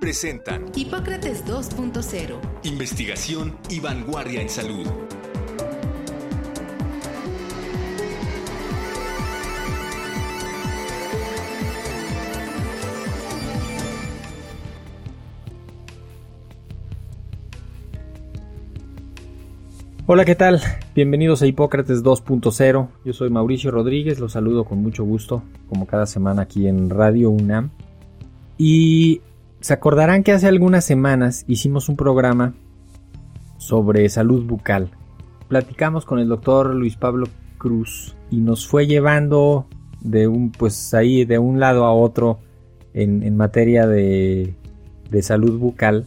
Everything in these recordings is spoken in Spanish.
presentan Hipócrates 2.0. Investigación y vanguardia en salud. Hola, ¿qué tal? Bienvenidos a Hipócrates 2.0. Yo soy Mauricio Rodríguez, los saludo con mucho gusto, como cada semana aquí en Radio UNAM. Y se acordarán que hace algunas semanas hicimos un programa sobre salud bucal. Platicamos con el doctor Luis Pablo Cruz y nos fue llevando de un, pues ahí de un lado a otro en, materia de, de salud bucal.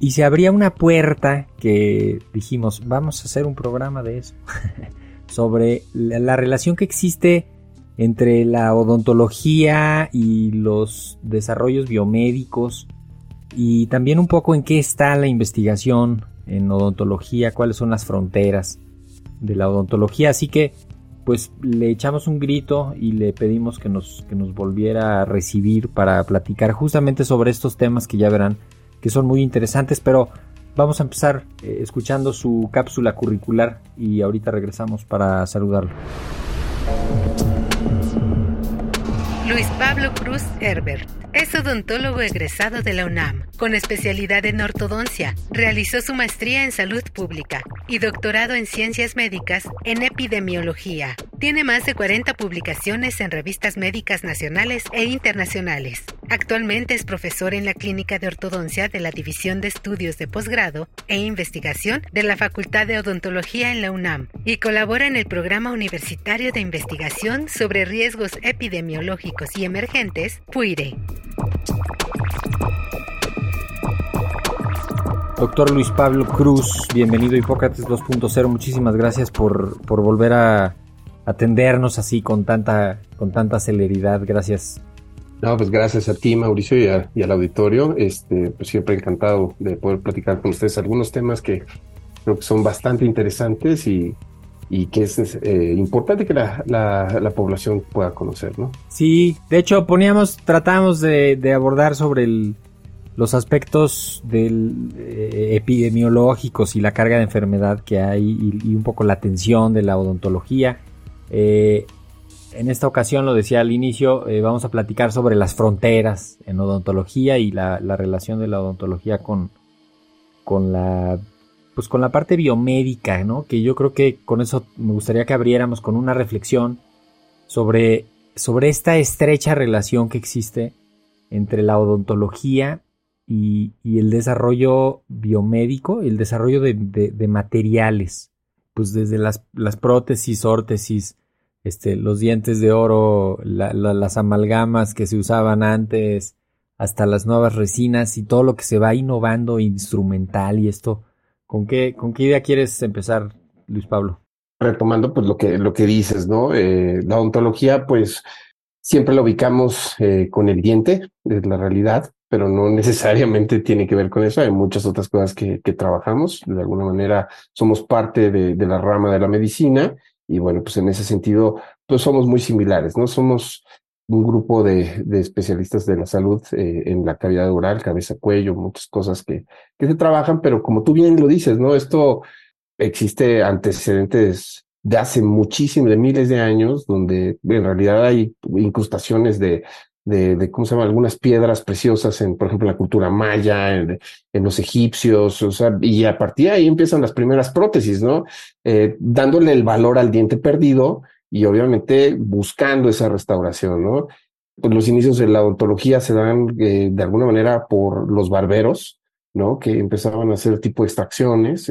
Y se abría una puerta que dijimos, vamos a hacer un programa de eso, sobre la relación que existe entre la odontología y los desarrollos biomédicos y también un poco en qué está la investigación en odontología, cuáles son las fronteras de la odontología. Así que pues le echamos un grito y le pedimos que nos, que nos volviera a recibir para platicar justamente sobre estos temas que ya verán que son muy interesantes, pero vamos a empezar eh, escuchando su cápsula curricular y ahorita regresamos para saludarlo. Luis Pablo Cruz Herbert. Es odontólogo egresado de la UNAM, con especialidad en ortodoncia. Realizó su maestría en salud pública y doctorado en ciencias médicas en epidemiología. Tiene más de 40 publicaciones en revistas médicas nacionales e internacionales. Actualmente es profesor en la Clínica de Ortodoncia de la División de Estudios de Posgrado e Investigación de la Facultad de Odontología en la UNAM y colabora en el Programa Universitario de Investigación sobre Riesgos Epidemiológicos y Emergentes, PUIRE. Doctor Luis Pablo Cruz, bienvenido a Hipócrates 2.0. Muchísimas gracias por, volver a atendernos así con tanta, con tanta celeridad. Gracias. No, pues gracias a ti, Mauricio, y, al auditorio. Este, pues siempre encantado de poder platicar con ustedes algunos temas que creo que son bastante interesantes y, y que es eh, importante que la, la, población pueda conocer, ¿no? Sí, de hecho poníamos, tratamos de, abordar sobre el, los aspectos del, eh, epidemiológicos y la carga de enfermedad que hay y, un poco la atención de la odontología. Eh, en esta ocasión, lo decía al inicio, vamos a platicar sobre las fronteras en odontología y la, la relación de la odontología con, con la pues con la parte biomédica, ¿no? Que yo creo que con eso me gustaría que abriéramos con una reflexión sobre, sobre esta estrecha relación que existe entre la odontología y, el desarrollo biomédico, el desarrollo de, materiales, pues desde las, las, prótesis, órtesis, este, los dientes de oro, las amalgamas que se usaban antes, hasta las nuevas resinas y todo lo que se va innovando instrumental y esto ¿Con qué, ¿Con qué idea quieres empezar, Luis Pablo? Retomando pues lo que, lo que dices, ¿no? Eh, la odontología, pues siempre la ubicamos eh, con el diente, es la realidad, pero no necesariamente tiene que ver con eso. Hay muchas otras cosas que, que trabajamos. De alguna manera somos parte de, de, la rama de la medicina y bueno, pues en ese sentido, pues somos muy similares, ¿no? Somos un grupo de, especialistas de la salud eh, en la cavidad oral, cabeza, cuello, muchas cosas que, que se trabajan, pero como tú bien lo dices, ¿no? Esto existe antecedentes de hace muchísimos, de miles de años, donde en realidad hay incrustaciones de, de, ¿cómo se llama? Algunas piedras preciosas en, por ejemplo, la cultura maya, en, los egipcios, o sea, y a partir de ahí empiezan las primeras prótesis, ¿no? Eh, dándole el valor al diente perdido y obviamente buscando esa restauración, ¿no? Pues los inicios de la odontología se dan eh, de alguna manera por los barberos, ¿no? Que empezaban a hacer tipo extracciones,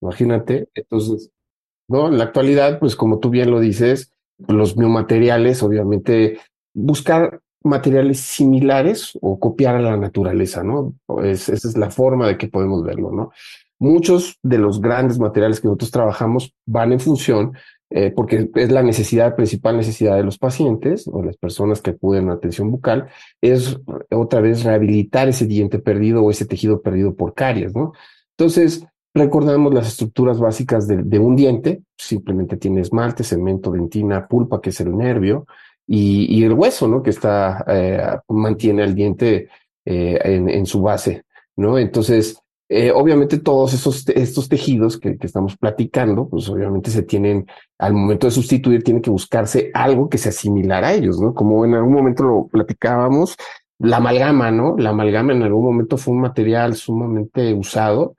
imagínate. Entonces, ¿no? En la actualidad, pues como tú bien lo dices, los biomateriales, obviamente, buscar materiales similares o copiar a la naturaleza, ¿no? Es, esa es la forma de que podemos verlo, ¿no? muchos de los grandes materiales que nosotros trabajamos van en función eh, porque es la necesidad, principal necesidad de los pacientes o las personas que acuden a atención bucal, es otra vez rehabilitar ese diente perdido o ese tejido perdido por caries, ¿no? Entonces, recordamos las estructuras básicas de, un diente, simplemente tiene esmalte, cemento, dentina, pulpa, que es el nervio, y, el hueso, ¿no? Que está, eh, mantiene al diente eh, en, su base, ¿no? Entonces, eh, obviamente todos esos, estos tejidos que, estamos platicando, pues obviamente se tienen, al momento de sustituir, tiene que buscarse algo que se asimilara a ellos, ¿no? Como en algún momento lo platicábamos, la amalgama, ¿no? La amalgama en algún momento fue un material sumamente usado.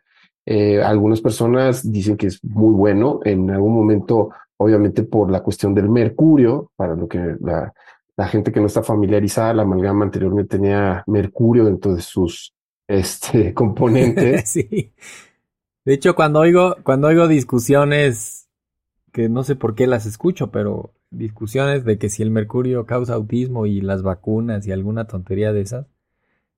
Algunas personas dicen que es muy bueno, en algún momento, obviamente por la cuestión del mercurio, para lo que la, gente que no está familiarizada, la amalgama anteriormente tenía mercurio dentro de sus este componente. sí. De hecho, cuando oigo, cuando oigo discusiones, que no sé por qué las escucho, pero discusiones de que si el mercurio causa autismo y las vacunas y alguna tontería de esas,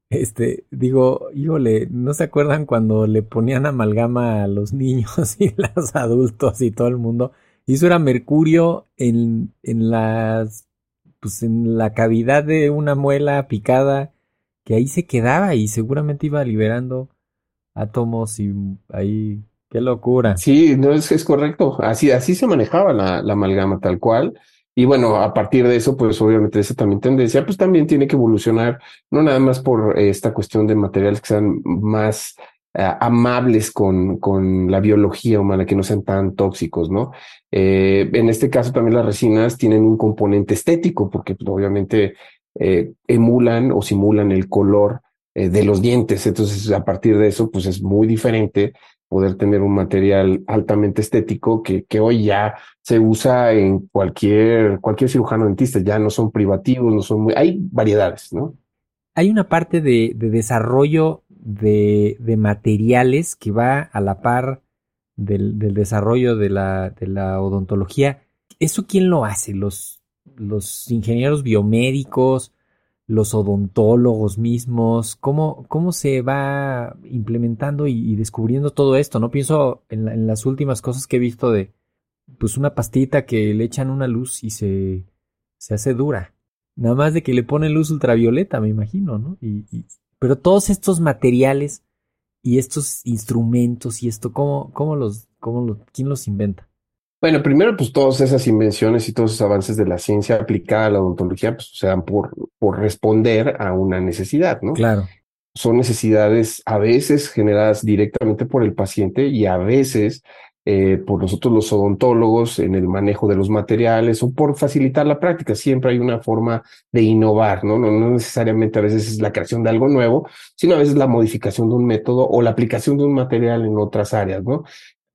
este, digo, híjole, ¿no se acuerdan cuando le ponían amalgama a los niños y los adultos y todo el mundo? Y eso era mercurio en, en las, pues en la cavidad de una muela picada que ahí se quedaba y seguramente iba liberando átomos y ahí, qué locura. Sí, no es, es correcto, así, así se manejaba la, la amalgama tal cual. Y bueno, a partir de eso, pues obviamente esa también tendencia, pues también tiene que evolucionar, no nada más por esta cuestión de materiales que sean más amables con, con la biología humana, que no sean tan tóxicos, ¿no? Eh, en este caso también las resinas tienen un componente estético, porque pues, obviamente eh, emulan o simulan el color eh, de los dientes. Entonces, a partir de eso, pues es muy diferente poder tener un material altamente estético que, que hoy ya se usa en cualquier, cualquier cirujano dentista, ya no son privativos, no son muy, hay variedades, ¿no? Hay una parte de desarrollo de, de, materiales que va a la par del, del desarrollo de la, de la odontología. ¿Eso quién lo hace? ¿Los, los ingenieros biomédicos, los odontólogos mismos, cómo, cómo se va implementando y, descubriendo todo esto, ¿no? Pienso en, las últimas cosas que he visto de, pues una pastita que le echan una luz y se, se hace dura. Nada más de que le ponen luz ultravioleta, me imagino, ¿no? Y, pero todos estos materiales y estos instrumentos y esto, ¿cómo, cómo los, cómo los, quién los inventa? Bueno, primero, pues todas esas invenciones y todos esos avances de la ciencia aplicada a la odontología, pues se dan por, por responder a una necesidad, ¿no? Claro. Son necesidades a veces generadas directamente por el paciente y a veces eh, por nosotros los odontólogos en el manejo de los materiales o por facilitar la práctica. Siempre hay una forma de innovar, ¿no? No, no necesariamente a veces es la creación de algo nuevo, sino a veces la modificación de un método o la aplicación de un material en otras áreas, ¿no?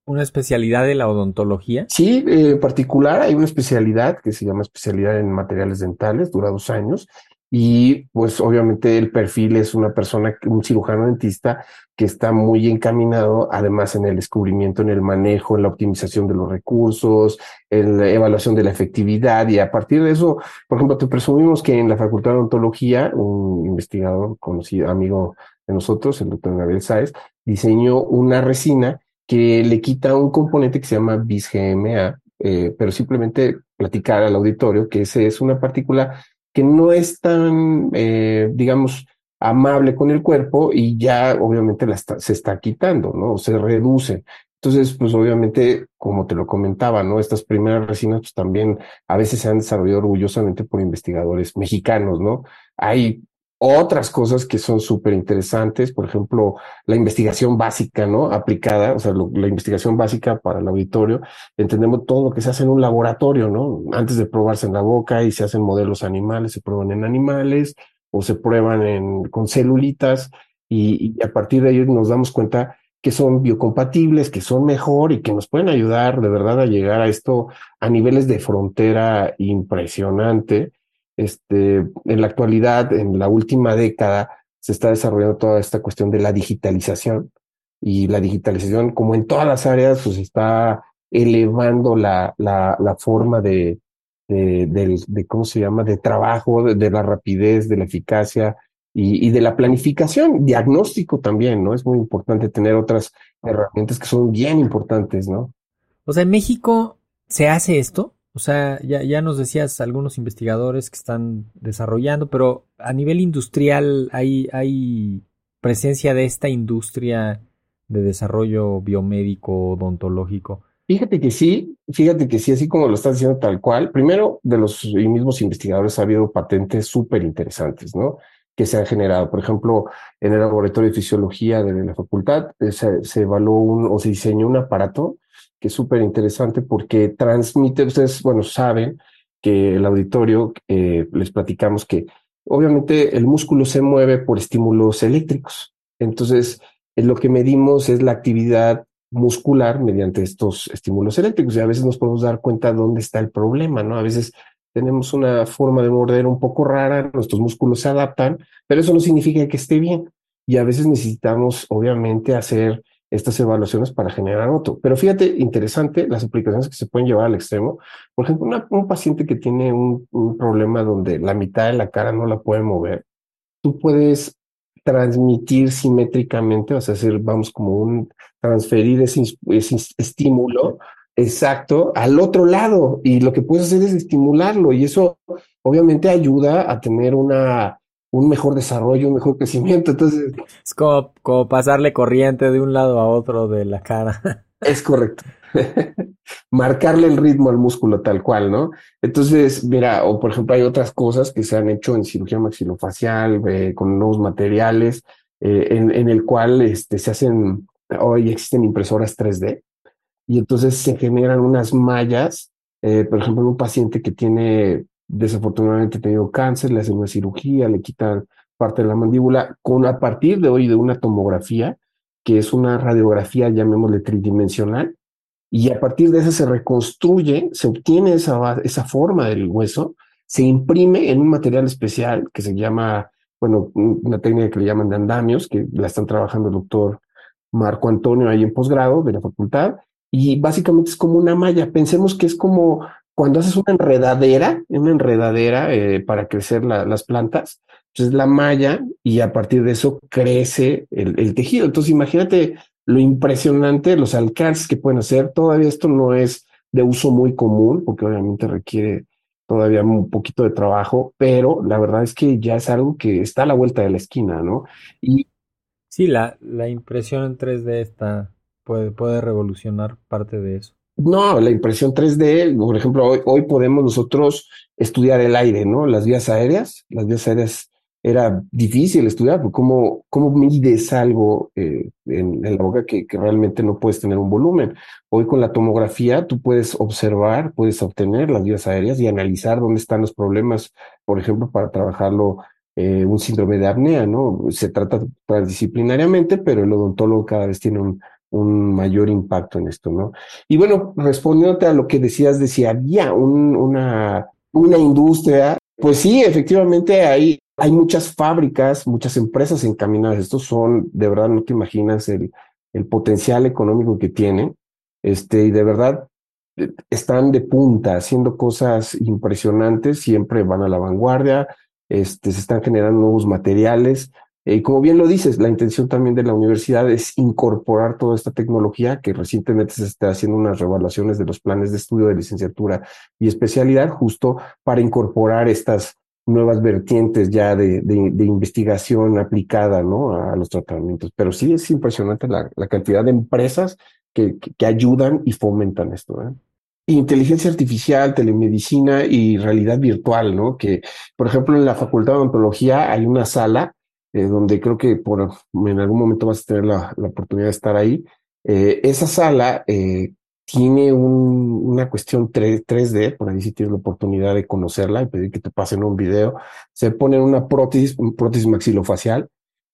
una especialidad de la odontología? Sí, en particular hay una especialidad que se llama especialidad en materiales dentales, dura dos años. Y pues obviamente el perfil es una persona, un cirujano dentista que está muy encaminado además en el descubrimiento, en el manejo, en la optimización de los recursos, en la evaluación de la efectividad. Y a partir de eso, por ejemplo, te presumimos que en la Facultad de Odontología, un investigador conocido, amigo de nosotros, el doctor Gabriel Sáez, diseñó una resina que le quita un componente que se llama BIS-GMA, eh, pero simplemente platicar al auditorio que ese es una partícula que no es tan, eh, digamos, amable con el cuerpo y ya obviamente se está quitando, ¿no? Se reduce. Entonces, pues obviamente, como te lo comentaba, ¿no? Estas primeras resinas pues también a veces se han desarrollado orgullosamente por investigadores mexicanos, ¿no? Hay otras cosas que son súper interesantes, por ejemplo, la investigación básica, ¿no? Aplicada, o sea, la investigación básica para el auditorio, entendemos todo lo que se hace en un laboratorio, ¿no? Antes de probarse en la boca y se hacen modelos animales, se prueban en animales o se prueban en, con celulitas y, a partir de ahí nos damos cuenta que son biocompatibles, que son mejor y que nos pueden ayudar de verdad a llegar a esto a niveles de frontera impresionante este, en la actualidad, en la última década, se está desarrollando toda esta cuestión de la digitalización y la digitalización, como en todas las áreas, pues está elevando la, la, forma de, de, de, ¿cómo se llama?, de trabajo, de, la rapidez, de la eficacia y, y, de la planificación, diagnóstico también, ¿no? Es muy importante tener otras herramientas que son bien importantes, ¿no? O sea, en México se hace esto. O sea, ya, ya nos decías algunos investigadores que están desarrollando, pero a nivel industrial hay, hay presencia de esta industria de desarrollo biomédico, odontológico. Fíjate que sí, fíjate que sí, así como lo estás diciendo tal cual. Primero, de los mismos investigadores ha habido patentes súper interesantes, ¿no? Que se han generado. Por ejemplo, en el laboratorio de fisiología de la facultad eh, se, se evaluó un, o se diseñó un aparato que es súper interesante porque transmite, ustedes, bueno, saben que el auditorio, eh, les platicamos que obviamente el músculo se mueve por estímulos eléctricos. Entonces, lo que medimos es la actividad muscular mediante estos estímulos eléctricos y a veces nos podemos dar cuenta dónde está el problema, ¿no? A veces tenemos una forma de morder un poco rara, nuestros músculos se adaptan, pero eso no significa que esté bien. Y a veces necesitamos, obviamente, hacer estas evaluaciones para generar otro. Pero fíjate, interesante las aplicaciones que se pueden llevar al extremo. Por ejemplo, un paciente que tiene un, problema donde la mitad de la cara no la puede mover, tú puedes transmitir simétricamente, o sea, hacer, vamos, como un transferir ese, ese estímulo exacto al otro lado y lo que puedes hacer es estimularlo y eso obviamente ayuda a tener una un mejor desarrollo, un mejor crecimiento. Entonces es como, como pasarle corriente de un lado a otro de la cara. Es correcto. Marcarle el ritmo al músculo tal cual, ¿no? Entonces, mira, o por ejemplo, hay otras cosas que se han hecho en cirugía maxilofacial eh, con nuevos materiales, eh, en, en, el cual este, se hacen, hoy existen impresoras 3D, y entonces se generan unas mallas, eh, por ejemplo, en un paciente que tiene desafortunadamente tenido cáncer, le hacen una cirugía, le quitan parte de la mandíbula, con a partir de hoy de una tomografía, que es una radiografía, llamémosle tridimensional, y a partir de esa se reconstruye, se obtiene esa, esa forma del hueso, se imprime en un material especial que se llama, bueno, una técnica que le llaman de andamios, que la están trabajando el doctor Marco Antonio ahí en posgrado de la facultad, y básicamente es como una malla. Pensemos que es como cuando haces una enredadera, una enredadera eh, para crecer la, las plantas, pues la malla y a partir de eso crece el, el, tejido. Entonces imagínate lo impresionante, los alcances que pueden hacer. Todavía esto no es de uso muy común porque obviamente requiere todavía un poquito de trabajo, pero la verdad es que ya es algo que está a la vuelta de la esquina, ¿no? Y sí, la, la impresión en 3D está, puede, puede revolucionar parte de eso. No, la impresión 3D, por ejemplo, hoy, hoy podemos nosotros estudiar el aire, ¿no? Las vías aéreas, las vías aéreas era difícil estudiar, porque cómo, cómo mides algo eh, en, la boca que, que, realmente no puedes tener un volumen. Hoy con la tomografía tú puedes observar, puedes obtener las vías aéreas y analizar dónde están los problemas, por ejemplo, para trabajarlo eh, un síndrome de apnea, ¿no? Se trata transdisciplinariamente, pero el odontólogo cada vez tiene un, un mayor impacto en esto, ¿no? Y bueno, respondiéndote a lo que decías de si había un, una, una industria, pues sí, efectivamente hay, hay muchas fábricas, muchas empresas encaminadas. Estos son, de verdad, no te imaginas el, el potencial económico que tienen. Este, y de verdad eh, están de punta, haciendo cosas impresionantes, siempre van a la vanguardia, este, se están generando nuevos materiales, eh, como bien lo dices, la intención también de la universidad es incorporar toda esta tecnología que recientemente se está haciendo unas revaluaciones de los planes de estudio de licenciatura y especialidad justo para incorporar estas nuevas vertientes ya de, de, de investigación aplicada ¿no? a los tratamientos. Pero sí es impresionante la, la cantidad de empresas que, que, que, ayudan y fomentan esto. ¿eh? Inteligencia artificial, telemedicina y realidad virtual, ¿no? Que, por ejemplo, en la Facultad de Odontología hay una sala eh, donde creo que por, en algún momento vas a tener la, la oportunidad de estar ahí. Eh, esa sala eh, tiene un, una cuestión 3, 3D, por ahí si tienes la oportunidad de conocerla y pedir que te pasen un video. Se pone una prótesis, una prótesis maxilofacial.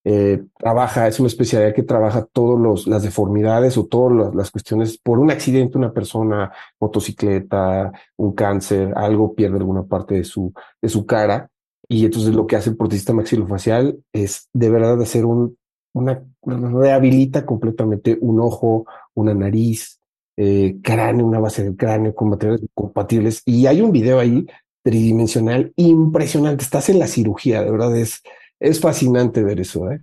Eh, trabaja, es una especialidad que trabaja todas las deformidades o todas las cuestiones por un accidente, una persona, motocicleta, un cáncer, algo pierde alguna parte de su, de su cara y entonces lo que hace el protista maxilofacial es de verdad hacer un, una, rehabilita completamente un ojo, una nariz, eh, cráneo, una base del cráneo con materiales compatibles. Y hay un video ahí tridimensional impresionante. Estás en la cirugía, de verdad es, es fascinante ver eso. ¿eh?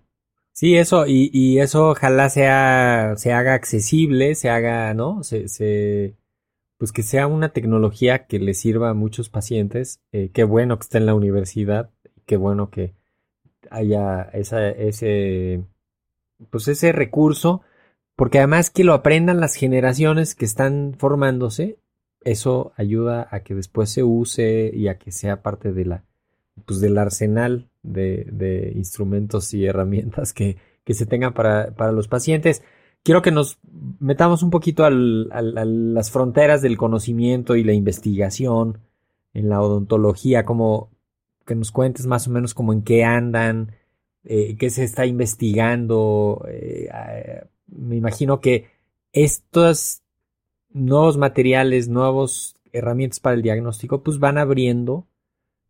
Sí, eso, y, y eso ojalá sea, se haga accesible, se haga, ¿no? Se, se, pues que sea una tecnología que le sirva a muchos pacientes. Eh, qué bueno que esté en la universidad, qué bueno que haya esa, ese, pues ese recurso, porque además que lo aprendan las generaciones que están formándose, eso ayuda a que después se use y a que sea parte de la, pues del arsenal de, de instrumentos y herramientas que, que se tengan para, para los pacientes quiero que nos metamos un poquito al, a las fronteras del conocimiento y la investigación en la odontología, como que nos cuentes más o menos como en qué andan, eh, qué se está investigando. Eh, me imagino que estos nuevos materiales, nuevos herramientas para el diagnóstico, pues van abriendo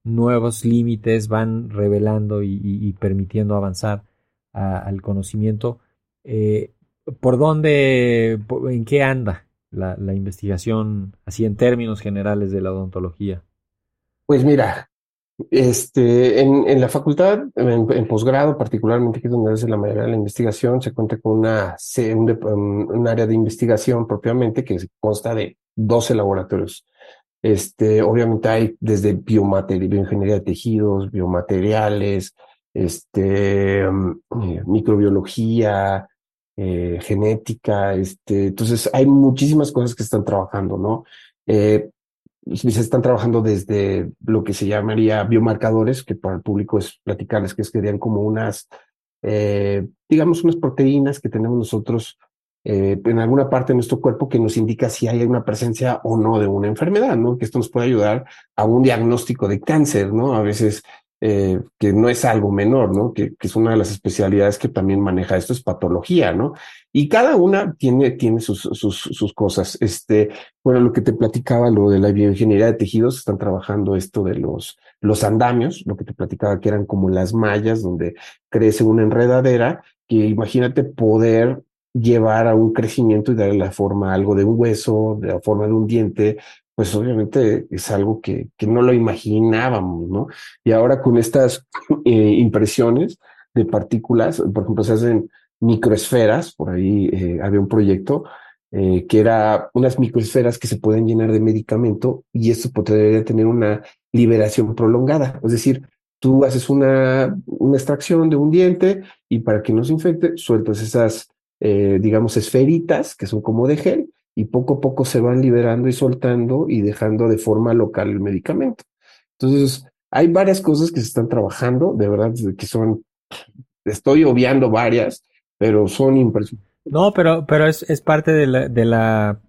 nuevos límites, van revelando y, permitiendo avanzar al conocimiento. Eh, ¿Por dónde, en qué anda la, investigación, así en términos generales de la odontología? Pues mira, este, en, la facultad, en, posgrado, particularmente, que es donde hace la mayoría de la investigación, se cuenta con una, un, área de investigación propiamente que consta de 12 laboratorios. Este, obviamente hay desde biomateria, bioingeniería de tejidos, biomateriales, este, microbiología, eh, genética, este, entonces hay muchísimas cosas que están trabajando, ¿no? Eh, se están trabajando desde lo que se llamaría biomarcadores, que para el público es platicarles que serían como unas, eh, digamos, unas proteínas que tenemos nosotros eh, en alguna parte de nuestro cuerpo que nos indica si hay una presencia o no de una enfermedad, ¿no? Que esto nos puede ayudar a un diagnóstico de cáncer, ¿no? A veces eh, que no es algo menor, ¿no? Que, es una de las especialidades que también maneja esto, es patología, ¿no? Y cada una tiene, tiene sus, sus, sus cosas. Este, bueno, lo que te platicaba, lo de la bioingeniería de tejidos, están trabajando esto de los, los andamios, lo que te platicaba que eran como las mallas donde crece una enredadera, que imagínate poder llevar a un crecimiento y darle la forma a algo de un hueso, de la forma de un diente, pues obviamente es algo que, que no lo imaginábamos, ¿no? Y ahora con estas eh, impresiones de partículas, por ejemplo, se hacen microesferas, por ahí eh, había un proyecto eh, que era unas microesferas que se pueden llenar de medicamento y esto podría tener una liberación prolongada, es decir, tú haces una, una extracción de un diente y para que no se infecte, sueltas esas, eh, digamos, esferitas que son como de gel y poco a poco se van liberando y soltando y dejando de forma local el medicamento. Entonces, hay varias cosas que se están trabajando, de verdad, que son, estoy obviando varias, pero son impresionantes. No, pero, pero es, es parte de la, de la,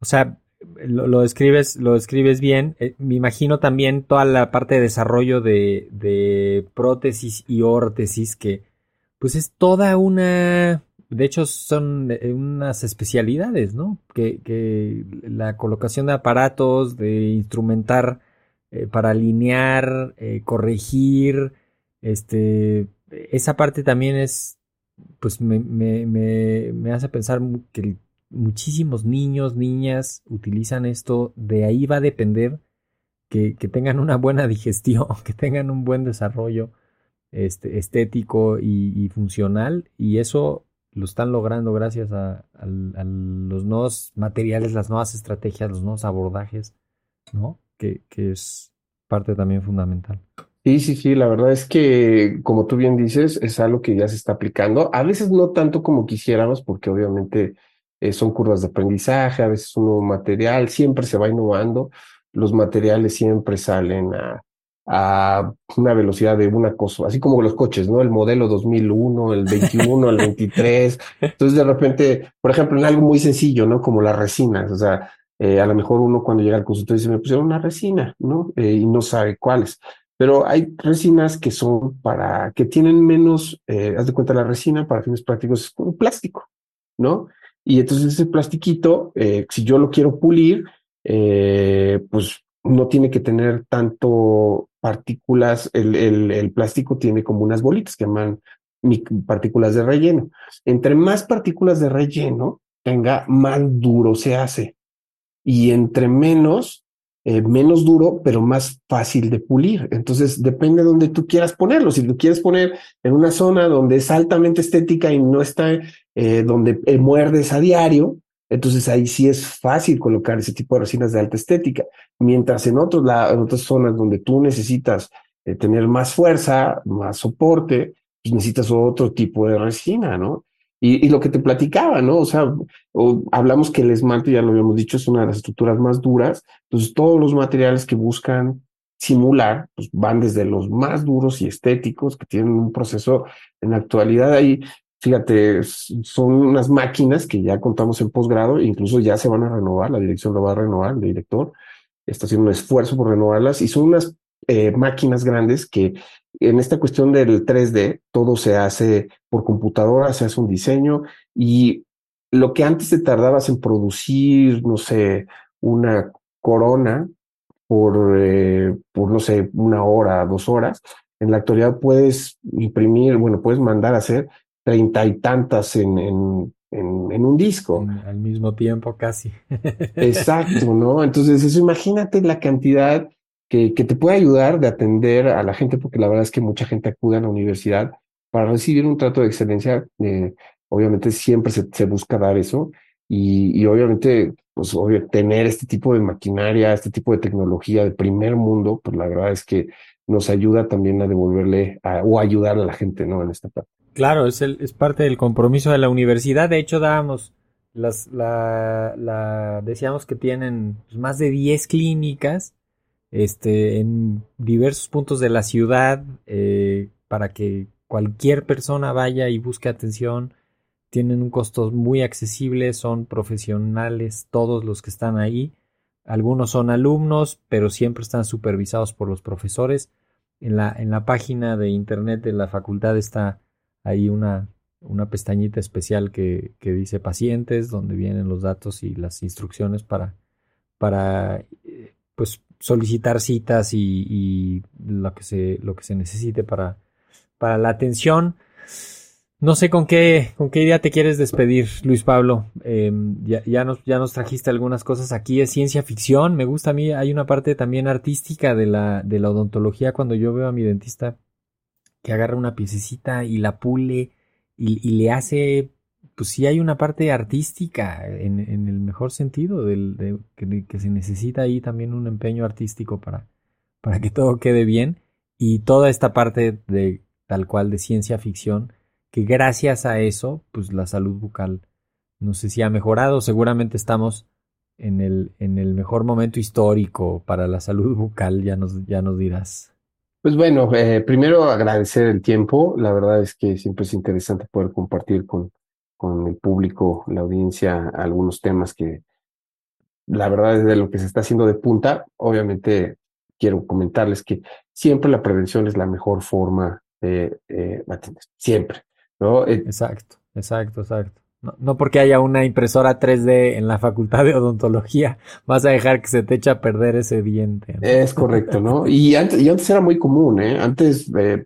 o sea, lo, lo escribes, lo escribes bien. Eh, me imagino también toda la parte de desarrollo de, de prótesis y órtesis que, pues es toda una, de hecho, son eh, unas especialidades, ¿no? Que, la colocación de aparatos, de instrumentar eh, para alinear, eh, corregir, este, esa parte también es, pues me, me, me, me hace pensar que muchísimos niños, niñas utilizan esto, de ahí va a depender que, que tengan una buena digestión, que tengan un buen desarrollo este, estético y, y funcional, y eso lo están logrando gracias a, los nuevos materiales, las nuevas estrategias, los nuevos abordajes, ¿no? Que, que, es parte también fundamental. Sí, sí, sí, la verdad es que, como tú bien dices, es algo que ya se está aplicando. A veces no tanto como quisiéramos, porque obviamente eh, son curvas de aprendizaje, a veces un nuevo material, siempre se va innovando, los materiales siempre salen a, a una velocidad de una cosa, así como los coches, ¿no? El modelo 2001, el 21, el 23. Entonces, de repente, por ejemplo, en algo muy sencillo, ¿no? Como las resinas, o sea, eh, a lo mejor uno cuando llega al consultorio dice, me pusieron una resina, ¿no? Eh, y no sabe cuáles. Pero hay resinas que son para, que tienen menos, eh, haz de cuenta la resina para fines prácticos, es un plástico, ¿no? Y entonces ese plastiquito, eh, si yo lo quiero pulir, pues no tiene que tener tanto partículas, el, el, plástico tiene como unas bolitas que llaman partículas de relleno. Entre más partículas de relleno tenga, más duro se hace. Y entre menos, eh, menos duro, pero más fácil de pulir. Entonces, depende de donde tú quieras ponerlo. Si tú quieres poner en una zona donde es altamente estética y no está eh, donde eh, muerdes a diario, entonces ahí sí es fácil colocar ese tipo de resinas de alta estética. Mientras en, otros, en otras zonas donde tú necesitas tener más fuerza, más soporte, pues necesitas otro tipo de resina, ¿no? Y, lo que te platicaba, ¿no? O sea, hablamos que el esmalte, ya lo habíamos dicho, es una de las estructuras más duras. Entonces, todos los materiales que buscan simular, pues van desde los más duros y estéticos, que tienen un proceso en la actualidad ahí. Fíjate, son unas máquinas que ya contamos en posgrado, incluso ya se van a renovar, la dirección lo va a renovar, el director está haciendo un esfuerzo por renovarlas y son unas eh, máquinas grandes que en esta cuestión del 3D, todo se hace por computadora, se hace un diseño y lo que antes te tardabas en producir, no sé, una corona por, eh, por no sé, una hora, dos horas, en la actualidad puedes imprimir, bueno, puedes mandar a hacer treinta y tantas en, en, en, un disco. al mismo tiempo, casi. Exacto, ¿no? Entonces, eso imagínate la cantidad que, te puede ayudar de atender a la gente, porque la verdad es que mucha gente acude a la universidad para recibir un trato de excelencia. Eh, obviamente siempre se, busca dar eso y, obviamente, pues obvio, tener este tipo de maquinaria, este tipo de tecnología de primer mundo, pues la verdad es que nos ayuda también a devolverle o ayudar a la gente, ¿no? En esta parte. Claro, es, el, es parte del compromiso de la universidad. De hecho, dábamos las, la, decíamos que tienen pues, más de 10 clínicas este, en diversos puntos de la ciudad eh, para que cualquier persona vaya y busque atención. Tienen un costo muy accesible, son profesionales todos los que están ahí. Algunos son alumnos, pero siempre están supervisados por los profesores. En la, en la página de internet de la facultad está ahí una, una pestañita especial que, que dice pacientes, donde vienen los datos y las instrucciones para, para eh, pues solicitar citas y, lo, que se, lo que se necesite para, para la atención. No sé con qué, con qué idea te quieres despedir, Luis Pablo. Em, ya, nos, ya nos trajiste algunas cosas aquí de ciencia ficción. Me gusta a mí, hay una parte también artística de la, de la odontología cuando yo veo a mi dentista que agarra una piececita y la pule y, le hace pues sí hay una parte artística en, el mejor sentido, del, de, que, se necesita ahí también un empeño artístico para, para que todo quede bien y toda esta parte de tal cual de ciencia ficción, que gracias a eso, pues la salud bucal no sé si ha mejorado, seguramente estamos en el, en el mejor momento histórico para la salud bucal, ya nos, ya nos dirás. Pues bueno, eh, primero agradecer el tiempo, la verdad es que siempre es interesante poder compartir con, con el público, la audiencia, algunos temas que la verdad es de lo que se está haciendo de punta. Obviamente quiero comentarles que siempre la prevención es la mejor forma de eh, atender, siempre. ¿no? Eh, exacto, exacto, exacto. No, porque haya una impresora 3D en la facultad de odontología, vas a dejar que se te eche a perder ese diente. Es correcto, ¿no? Y antes, y antes era muy común, ¿eh? Antes eh,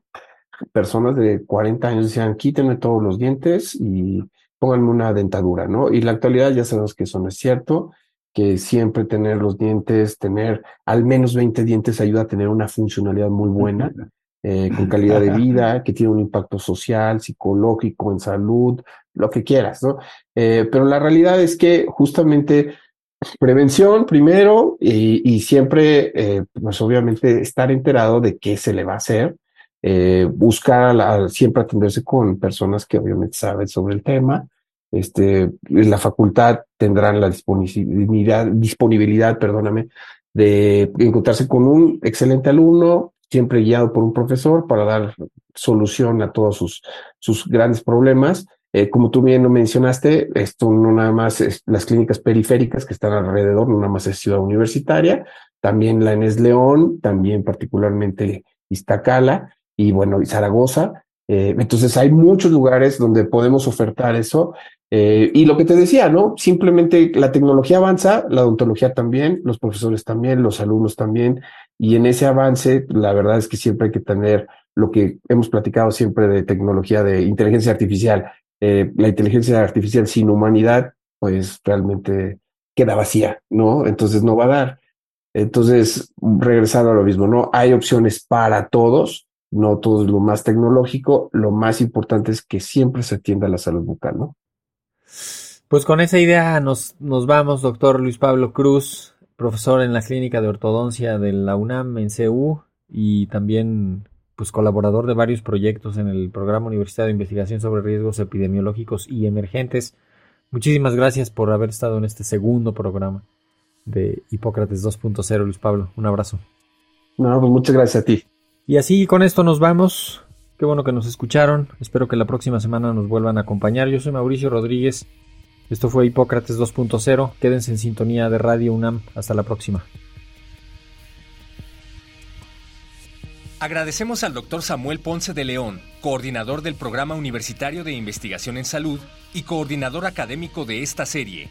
personas de 40 años decían, quítenme todos los dientes y pónganme una dentadura, ¿no? Y la actualidad ya sabemos que eso no es cierto, que siempre tener los dientes, tener al menos 20 dientes ayuda a tener una funcionalidad muy buena, eh, con calidad de vida, que tiene un impacto social, psicológico, en salud, lo que quieras, ¿no? Eh, pero la realidad es que justamente prevención primero y, siempre, eh, pues obviamente estar enterado de qué se le va a hacer, buscar siempre atenderse con personas que obviamente saben sobre el tema. Este, en la facultad tendrán la disponibilidad, disponibilidad, perdóname, de encontrarse con un excelente alumno, siempre guiado por un profesor para dar solución a todos sus, sus grandes problemas. Eh, como tú bien lo mencionaste, esto no nada más es las clínicas periféricas que están alrededor, no nada más es ciudad universitaria, también la Enes León, también particularmente Iztacala, y bueno, Zaragoza. Eh, entonces hay muchos lugares donde podemos ofertar eso. Eh, y lo que te decía, ¿no? Simplemente la tecnología avanza, la odontología también, los profesores también, los alumnos también. Y en ese avance, la verdad es que siempre hay que tener lo que hemos platicado siempre de tecnología de inteligencia artificial. Eh, la inteligencia artificial sin humanidad, pues realmente queda vacía, ¿no? Entonces no va a dar. Entonces, regresando a lo mismo, ¿no? Hay opciones para todos, no todo es lo más tecnológico, lo más importante es que siempre se atienda la salud bucal, ¿no? Pues con esa idea nos, nos vamos, doctor Luis Pablo Cruz, profesor en la Clínica de Ortodoncia de la UNAM en CU y también pues colaborador de varios proyectos en el Programa Universitario de Investigación sobre Riesgos Epidemiológicos y Emergentes. Muchísimas gracias por haber estado en este segundo programa de Hipócrates 2.0, Luis Pablo. Un abrazo. No, pues muchas gracias a ti. Y así con esto nos vamos. Qué bueno que nos escucharon. Espero que la próxima semana nos vuelvan a acompañar. Yo soy Mauricio Rodríguez. Esto fue Hipócrates 2.0. Quédense en sintonía de Radio UNAM. Hasta la próxima. Agradecemos al doctor Samuel Ponce de León, coordinador del Programa Universitario de Investigación en Salud y coordinador académico de esta serie.